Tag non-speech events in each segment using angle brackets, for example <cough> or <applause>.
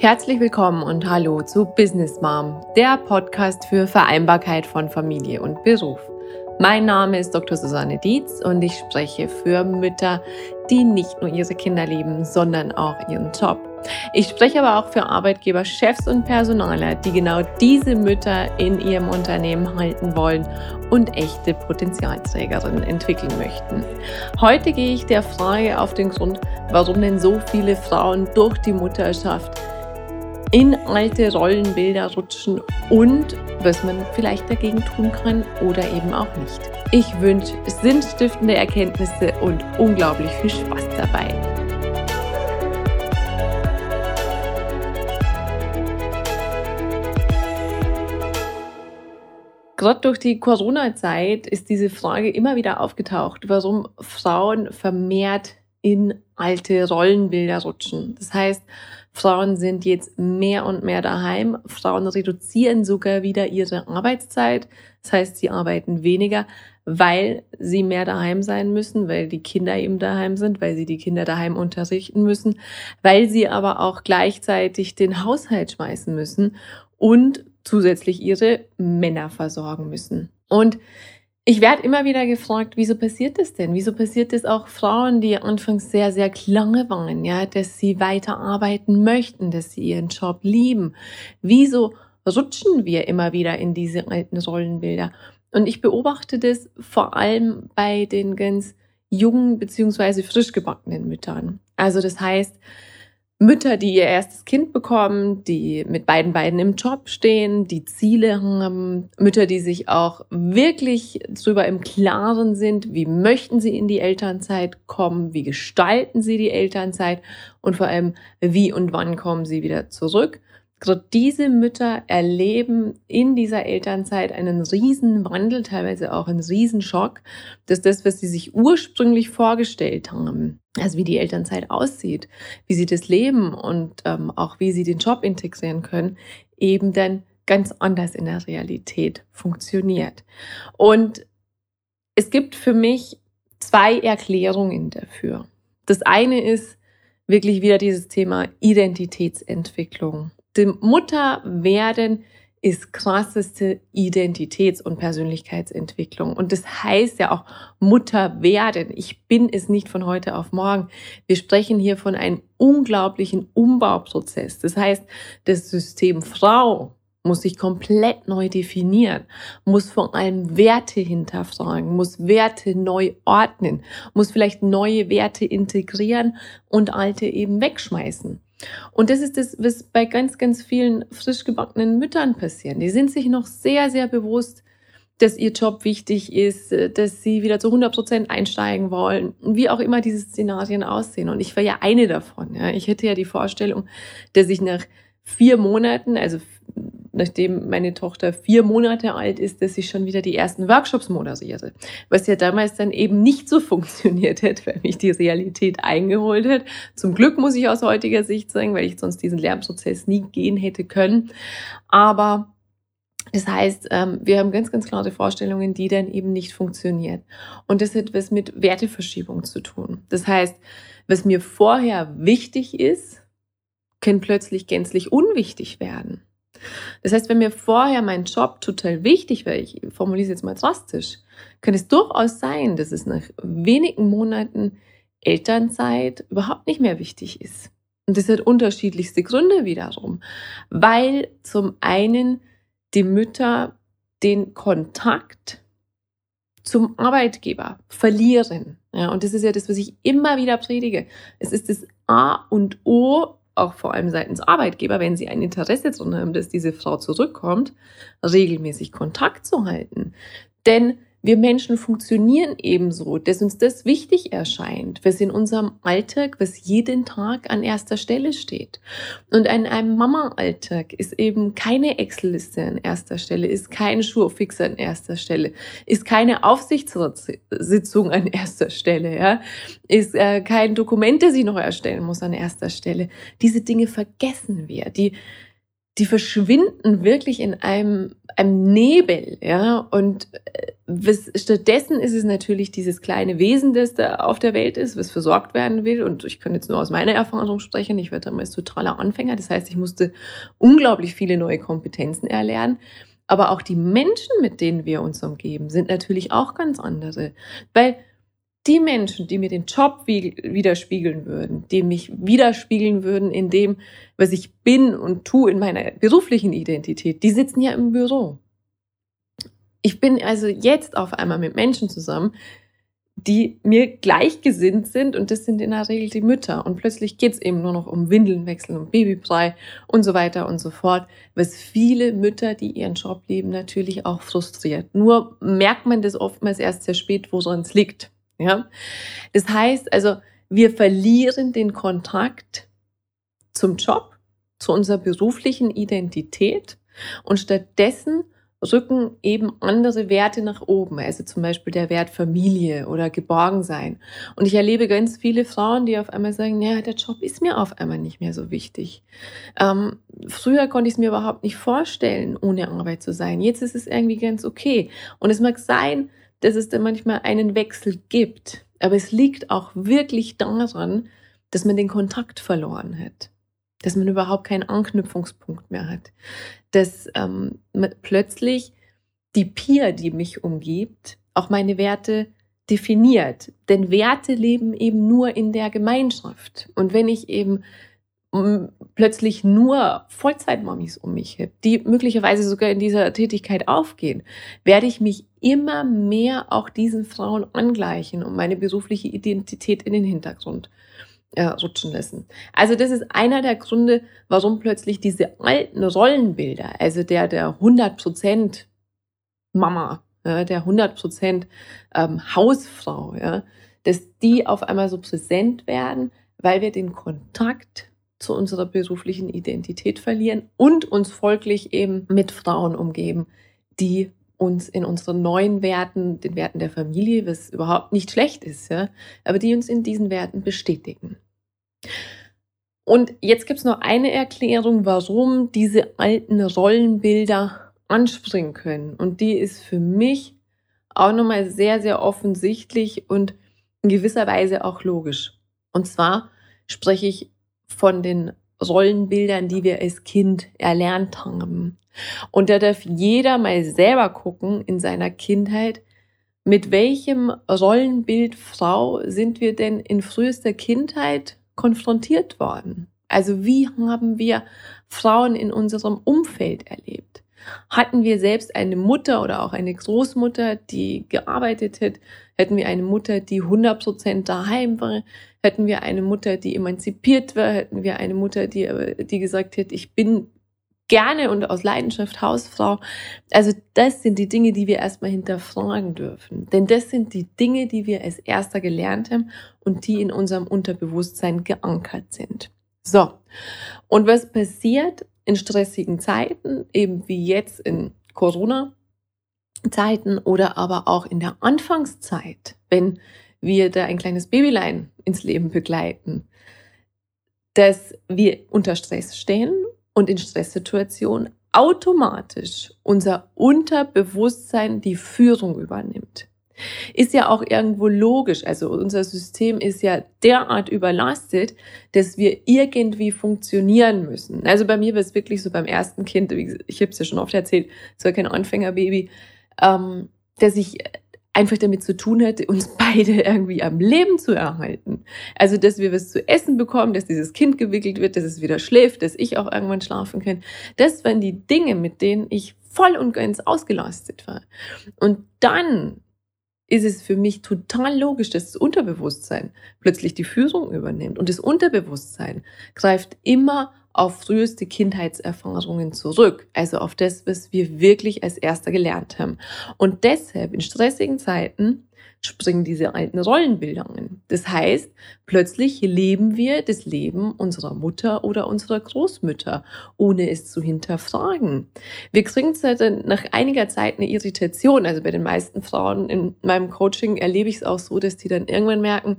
Herzlich willkommen und hallo zu Business Mom, der Podcast für Vereinbarkeit von Familie und Beruf. Mein Name ist Dr. Susanne Dietz und ich spreche für Mütter, die nicht nur ihre Kinder lieben, sondern auch ihren Job. Ich spreche aber auch für Arbeitgeber, Chefs und Personaler, die genau diese Mütter in ihrem Unternehmen halten wollen und echte Potenzialträgerinnen entwickeln möchten. Heute gehe ich der Frage auf den Grund, warum denn so viele Frauen durch die Mutterschaft in alte Rollenbilder rutschen und was man vielleicht dagegen tun kann oder eben auch nicht. Ich wünsche sinnstiftende Erkenntnisse und unglaublich viel Spaß dabei. Gerade durch die Corona-Zeit ist diese Frage immer wieder aufgetaucht, warum Frauen vermehrt in alte Rollenbilder rutschen. Das heißt, Frauen sind jetzt mehr und mehr daheim. Frauen reduzieren sogar wieder ihre Arbeitszeit. Das heißt, sie arbeiten weniger, weil sie mehr daheim sein müssen, weil die Kinder eben daheim sind, weil sie die Kinder daheim unterrichten müssen, weil sie aber auch gleichzeitig den Haushalt schmeißen müssen und zusätzlich ihre Männer versorgen müssen. Und ich werde immer wieder gefragt, wieso passiert das denn? Wieso passiert das auch Frauen, die anfangs sehr, sehr klange waren, ja, dass sie weiter arbeiten möchten, dass sie ihren Job lieben? Wieso rutschen wir immer wieder in diese alten Rollenbilder? Und ich beobachte das vor allem bei den ganz jungen beziehungsweise frisch gebackenen Müttern. Also das heißt, Mütter, die ihr erstes Kind bekommen, die mit beiden Beinen im Job stehen, die Ziele haben, Mütter, die sich auch wirklich darüber im Klaren sind, wie möchten sie in die Elternzeit kommen, wie gestalten sie die Elternzeit und vor allem, wie und wann kommen sie wieder zurück. Gerade diese Mütter erleben in dieser Elternzeit einen riesen Wandel, teilweise auch einen riesen Schock, dass das, was sie sich ursprünglich vorgestellt haben, also wie die Elternzeit aussieht, wie sie das leben und ähm, auch wie sie den Job integrieren können, eben dann ganz anders in der Realität funktioniert. Und es gibt für mich zwei Erklärungen dafür. Das eine ist wirklich wieder dieses Thema Identitätsentwicklung dem Mutterwerden ist krasseste Identitäts- und Persönlichkeitsentwicklung. Und das heißt ja auch Mutter werden. Ich bin es nicht von heute auf morgen. Wir sprechen hier von einem unglaublichen Umbauprozess. Das heißt, das System Frau muss sich komplett neu definieren, muss vor allem Werte hinterfragen, muss Werte neu ordnen, muss vielleicht neue Werte integrieren und alte eben wegschmeißen. Und das ist das, was bei ganz, ganz vielen frisch gebackenen Müttern passiert. Die sind sich noch sehr, sehr bewusst, dass ihr Job wichtig ist, dass sie wieder zu 100 Prozent einsteigen wollen, wie auch immer diese Szenarien aussehen. Und ich war ja eine davon. Ja. Ich hätte ja die Vorstellung, dass ich nach vier Monaten, also nachdem meine Tochter vier Monate alt ist, dass ich schon wieder die ersten Workshops moderiere. Was ja damals dann eben nicht so <laughs> funktioniert hätte, weil mich die Realität eingeholt hat. Zum Glück muss ich aus heutiger Sicht sagen, weil ich sonst diesen Lernprozess nie gehen hätte können. Aber das heißt, ähm, wir haben ganz, ganz klare Vorstellungen, die dann eben nicht funktionieren. Und das hat was mit Werteverschiebung zu tun. Das heißt, was mir vorher wichtig ist, kann plötzlich gänzlich unwichtig werden. Das heißt, wenn mir vorher mein Job total wichtig wäre, ich formuliere es jetzt mal drastisch, kann es durchaus sein, dass es nach wenigen Monaten Elternzeit überhaupt nicht mehr wichtig ist. Und das hat unterschiedlichste Gründe wiederum, weil zum einen die Mütter den Kontakt zum Arbeitgeber verlieren. Ja, und das ist ja das, was ich immer wieder predige. Es ist das A und O auch vor allem seitens Arbeitgeber, wenn sie ein Interesse daran haben, dass diese Frau zurückkommt, regelmäßig Kontakt zu halten. Denn wir Menschen funktionieren ebenso, dass uns das wichtig erscheint, was in unserem Alltag, was jeden Tag an erster Stelle steht. Und in einem Mama-Alltag ist eben keine Excel-Liste an erster Stelle, ist kein Schurfix an erster Stelle, ist keine Aufsichtssitzung an erster Stelle, ja, ist äh, kein Dokument, das ich noch erstellen muss an erster Stelle. Diese Dinge vergessen wir. Die die verschwinden wirklich in einem, einem Nebel, ja. Und äh, was, stattdessen ist es natürlich dieses kleine Wesen, das da auf der Welt ist, was versorgt werden will. Und ich kann jetzt nur aus meiner Erfahrung sprechen. Ich war damals totaler Anfänger. Das heißt, ich musste unglaublich viele neue Kompetenzen erlernen. Aber auch die Menschen, mit denen wir uns umgeben, sind natürlich auch ganz andere. Weil die Menschen, die mir den Job widerspiegeln würden, die mich widerspiegeln würden in dem, was ich bin und tue in meiner beruflichen Identität, die sitzen ja im Büro. Ich bin also jetzt auf einmal mit Menschen zusammen, die mir gleichgesinnt sind und das sind in der Regel die Mütter. Und plötzlich geht es eben nur noch um Windeln wechseln, um Babybrei und so weiter und so fort, was viele Mütter, die ihren Job leben, natürlich auch frustriert. Nur merkt man das oftmals erst sehr spät, wo es liegt. Ja? Das heißt also, wir verlieren den Kontakt zum Job, zu unserer beruflichen Identität und stattdessen rücken eben andere Werte nach oben, also zum Beispiel der Wert Familie oder Geborgensein. Und ich erlebe ganz viele Frauen, die auf einmal sagen, ja, der Job ist mir auf einmal nicht mehr so wichtig. Ähm, früher konnte ich es mir überhaupt nicht vorstellen, ohne Arbeit zu sein. Jetzt ist es irgendwie ganz okay. Und es mag sein, dass es da manchmal einen Wechsel gibt. Aber es liegt auch wirklich daran, dass man den Kontakt verloren hat. Dass man überhaupt keinen Anknüpfungspunkt mehr hat. Dass ähm, plötzlich die Peer, die mich umgibt, auch meine Werte definiert. Denn Werte leben eben nur in der Gemeinschaft. Und wenn ich eben plötzlich nur Vollzeitmamis um mich habe, die möglicherweise sogar in dieser Tätigkeit aufgehen, werde ich mich immer mehr auch diesen Frauen angleichen und meine berufliche Identität in den Hintergrund äh, rutschen lassen. Also das ist einer der Gründe, warum plötzlich diese alten Rollenbilder, also der der 100% Mama, ja, der 100% ähm, Hausfrau, ja, dass die auf einmal so präsent werden, weil wir den Kontakt zu unserer beruflichen Identität verlieren und uns folglich eben mit Frauen umgeben, die uns in unseren neuen Werten, den Werten der Familie, was überhaupt nicht schlecht ist, ja, aber die uns in diesen Werten bestätigen. Und jetzt gibt es noch eine Erklärung, warum diese alten Rollenbilder anspringen können. Und die ist für mich auch nochmal sehr, sehr offensichtlich und in gewisser Weise auch logisch. Und zwar spreche ich von den Rollenbildern, die wir als Kind erlernt haben. Und da darf jeder mal selber gucken in seiner Kindheit, mit welchem Rollenbild Frau sind wir denn in frühester Kindheit konfrontiert worden? Also wie haben wir Frauen in unserem Umfeld erlebt? Hatten wir selbst eine Mutter oder auch eine Großmutter, die gearbeitet hat? Hätten wir eine Mutter, die 100% daheim war? Hätten wir eine Mutter, die emanzipiert war? Hätten wir eine Mutter, die, die gesagt hat, ich bin gerne und aus Leidenschaft Hausfrau. Also das sind die Dinge, die wir erstmal hinterfragen dürfen. Denn das sind die Dinge, die wir als erster gelernt haben und die in unserem Unterbewusstsein geankert sind. So. Und was passiert in stressigen Zeiten, eben wie jetzt in Corona, Zeiten oder aber auch in der Anfangszeit, wenn wir da ein kleines Babylein ins Leben begleiten, dass wir unter Stress stehen und in Stresssituationen automatisch unser Unterbewusstsein die Führung übernimmt. Ist ja auch irgendwo logisch. Also unser System ist ja derart überlastet, dass wir irgendwie funktionieren müssen. Also bei mir war es wirklich so beim ersten Kind, ich habe es ja schon oft erzählt, es war kein Anfängerbaby, ähm, dass ich einfach damit zu tun hatte, uns <laughs> beide irgendwie am Leben zu erhalten. Also, dass wir was zu essen bekommen, dass dieses Kind gewickelt wird, dass es wieder schläft, dass ich auch irgendwann schlafen kann. Das waren die Dinge, mit denen ich voll und ganz ausgelastet war. Und dann ist es für mich total logisch, dass das Unterbewusstsein plötzlich die Führung übernimmt. Und das Unterbewusstsein greift immer auf früheste Kindheitserfahrungen zurück, also auf das, was wir wirklich als erster gelernt haben. Und deshalb in stressigen Zeiten springen diese alten Rollenbilder an. Das heißt, plötzlich leben wir das Leben unserer Mutter oder unserer Großmütter, ohne es zu hinterfragen. Wir kriegen dann nach einiger Zeit eine Irritation. Also bei den meisten Frauen in meinem Coaching erlebe ich es auch so, dass die dann irgendwann merken,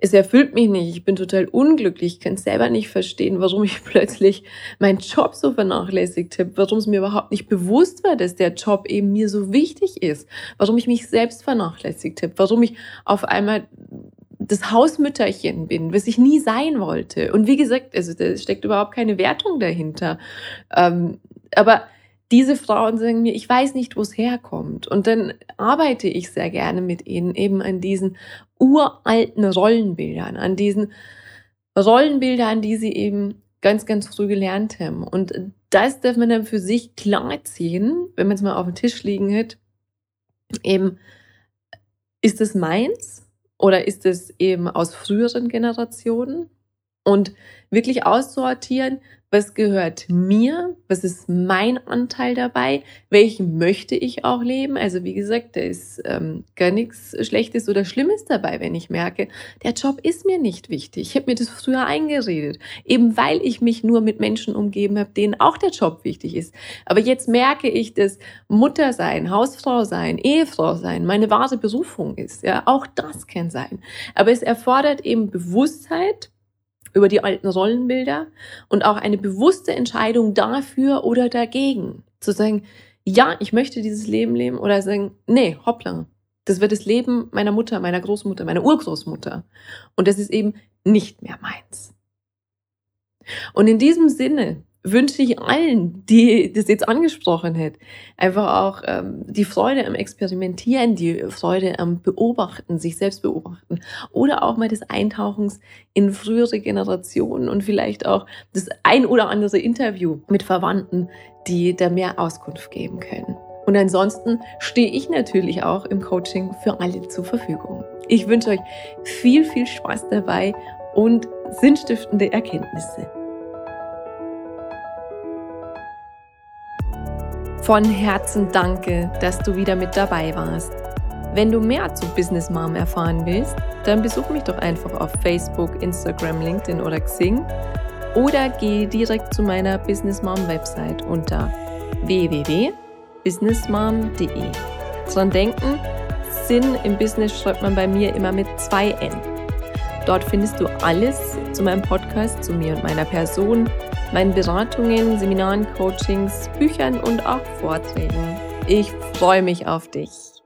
es erfüllt mich nicht, ich bin total unglücklich, ich kann selber nicht verstehen, warum ich <laughs> plötzlich meinen Job so vernachlässigt habe, warum es mir überhaupt nicht bewusst war, dass der Job eben mir so wichtig ist, warum ich mich selbst vernachlässigt habe, warum ich auf einmal das Hausmütterchen bin, was ich nie sein wollte. Und wie gesagt, also da steckt überhaupt keine Wertung dahinter. Ähm, aber diese Frauen sagen mir, ich weiß nicht, wo es herkommt. Und dann arbeite ich sehr gerne mit ihnen eben an diesen uralten Rollenbildern, an diesen Rollenbildern, die sie eben ganz, ganz früh gelernt haben. Und das darf man dann für sich klar ziehen, wenn man es mal auf dem Tisch liegen hat. Eben, ist es meins oder ist es eben aus früheren Generationen? Und wirklich auszusortieren, was gehört mir, was ist mein Anteil dabei, welchen möchte ich auch leben. Also wie gesagt, da ist ähm, gar nichts Schlechtes oder Schlimmes dabei, wenn ich merke, der Job ist mir nicht wichtig. Ich habe mir das früher eingeredet, eben weil ich mich nur mit Menschen umgeben habe, denen auch der Job wichtig ist. Aber jetzt merke ich, dass Mutter sein, Hausfrau sein, Ehefrau sein meine wahre Berufung ist. Ja, auch das kann sein. Aber es erfordert eben Bewusstheit, über die alten Rollenbilder und auch eine bewusste Entscheidung dafür oder dagegen. Zu sagen, ja, ich möchte dieses Leben leben oder sagen, nee, hoppla, das wird das Leben meiner Mutter, meiner Großmutter, meiner Urgroßmutter. Und das ist eben nicht mehr meins. Und in diesem Sinne wünsche ich allen, die das jetzt angesprochen hat, einfach auch ähm, die Freude am Experimentieren, die Freude am Beobachten, sich selbst beobachten oder auch mal des Eintauchens in frühere Generationen und vielleicht auch das ein oder andere Interview mit Verwandten, die da mehr Auskunft geben können. Und ansonsten stehe ich natürlich auch im Coaching für alle zur Verfügung. Ich wünsche euch viel, viel Spaß dabei und sinnstiftende Erkenntnisse. Von Herzen danke, dass du wieder mit dabei warst. Wenn du mehr zu Business Mom erfahren willst, dann besuch mich doch einfach auf Facebook, Instagram, LinkedIn oder Xing oder geh direkt zu meiner Business Mom Website unter www.businessmom.de. Dran denken, Sinn im Business schreibt man bei mir immer mit zwei N. Dort findest du alles zu meinem Podcast, zu mir und meiner Person, meinen Beratungen, Seminaren, Coachings, Büchern und auch Vorträgen. Ich freue mich auf dich.